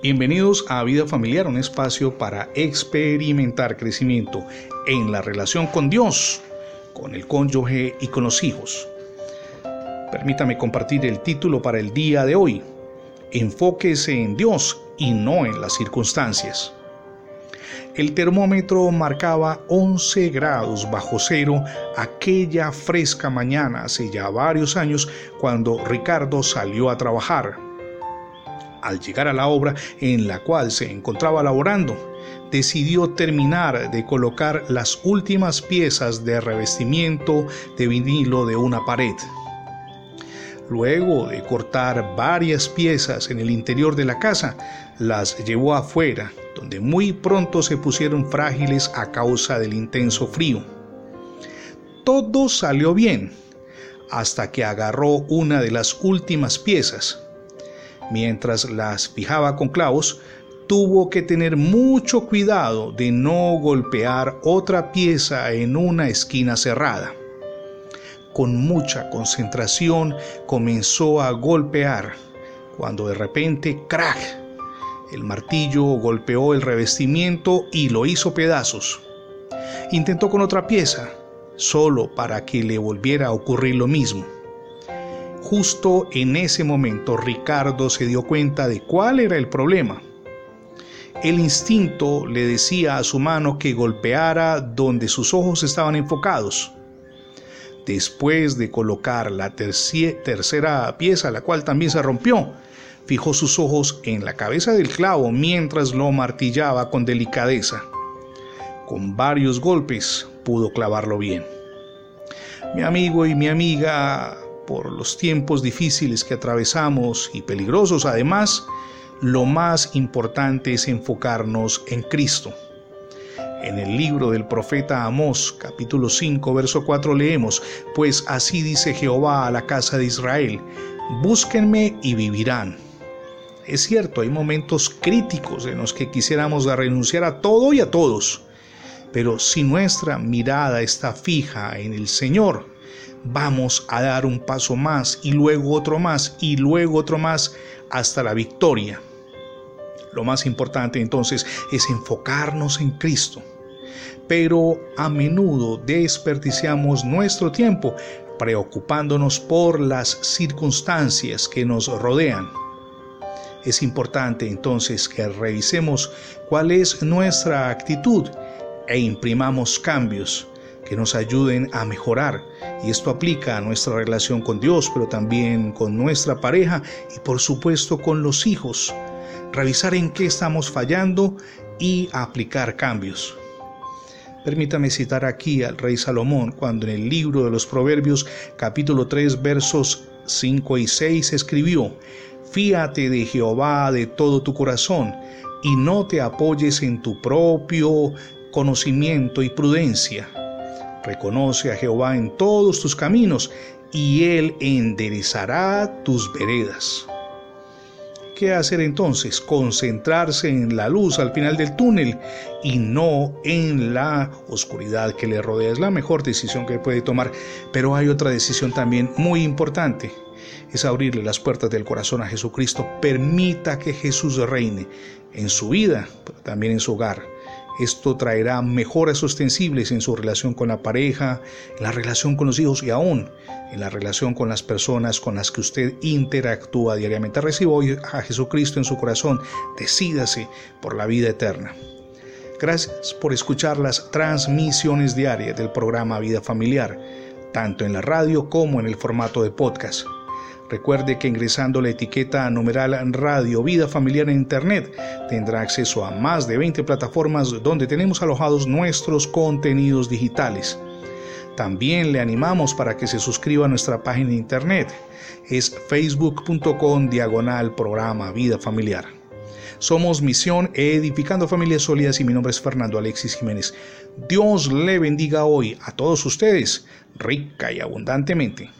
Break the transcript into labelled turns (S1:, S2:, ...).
S1: Bienvenidos a Vida Familiar, un espacio para experimentar crecimiento en la relación con Dios, con el cónyuge y con los hijos. Permítame compartir el título para el día de hoy. Enfóquese en Dios y no en las circunstancias. El termómetro marcaba 11 grados bajo cero aquella fresca mañana hace ya varios años cuando Ricardo salió a trabajar al llegar a la obra en la cual se encontraba laborando, decidió terminar de colocar las últimas piezas de revestimiento de vinilo de una pared. Luego de cortar varias piezas en el interior de la casa, las llevó afuera, donde muy pronto se pusieron frágiles a causa del intenso frío. Todo salió bien, hasta que agarró una de las últimas piezas, mientras las fijaba con clavos, tuvo que tener mucho cuidado de no golpear otra pieza en una esquina cerrada. Con mucha concentración comenzó a golpear, cuando de repente, crack, el martillo golpeó el revestimiento y lo hizo pedazos. Intentó con otra pieza, solo para que le volviera a ocurrir lo mismo. Justo en ese momento Ricardo se dio cuenta de cuál era el problema. El instinto le decía a su mano que golpeara donde sus ojos estaban enfocados. Después de colocar la tercera pieza, la cual también se rompió, fijó sus ojos en la cabeza del clavo mientras lo martillaba con delicadeza. Con varios golpes pudo clavarlo bien. Mi amigo y mi amiga por los tiempos difíciles que atravesamos y peligrosos además, lo más importante es enfocarnos en Cristo. En el libro del profeta Amós, capítulo 5, verso 4 leemos, pues así dice Jehová a la casa de Israel, búsquenme y vivirán. Es cierto, hay momentos críticos en los que quisiéramos renunciar a todo y a todos, pero si nuestra mirada está fija en el Señor, vamos a dar un paso más y luego otro más y luego otro más hasta la victoria. Lo más importante entonces es enfocarnos en Cristo. Pero a menudo desperdiciamos nuestro tiempo preocupándonos por las circunstancias que nos rodean. Es importante entonces que revisemos cuál es nuestra actitud e imprimamos cambios que nos ayuden a mejorar. Y esto aplica a nuestra relación con Dios, pero también con nuestra pareja y por supuesto con los hijos. Revisar en qué estamos fallando y aplicar cambios. Permítame citar aquí al rey Salomón cuando en el libro de los Proverbios capítulo 3 versos 5 y 6 escribió, Fíate de Jehová de todo tu corazón y no te apoyes en tu propio conocimiento y prudencia Reconoce a Jehová en todos tus caminos y Él enderezará tus veredas. ¿Qué hacer entonces? Concentrarse en la luz al final del túnel y no en la oscuridad que le rodea. Es la mejor decisión que puede tomar. Pero hay otra decisión también muy importante. Es abrirle las puertas del corazón a Jesucristo. Permita que Jesús reine en su vida, pero también en su hogar esto traerá mejoras ostensibles en su relación con la pareja, en la relación con los hijos y aún en la relación con las personas con las que usted interactúa diariamente. Reciba hoy a Jesucristo en su corazón. Decídase por la vida eterna. Gracias por escuchar las transmisiones diarias del programa Vida Familiar, tanto en la radio como en el formato de podcast. Recuerde que ingresando la etiqueta numeral Radio Vida Familiar en Internet tendrá acceso a más de 20 plataformas donde tenemos alojados nuestros contenidos digitales. También le animamos para que se suscriba a nuestra página de internet. Es facebook.com diagonal programa Vida Familiar. Somos Misión Edificando Familias Sólidas y mi nombre es Fernando Alexis Jiménez. Dios le bendiga hoy a todos ustedes, rica y abundantemente.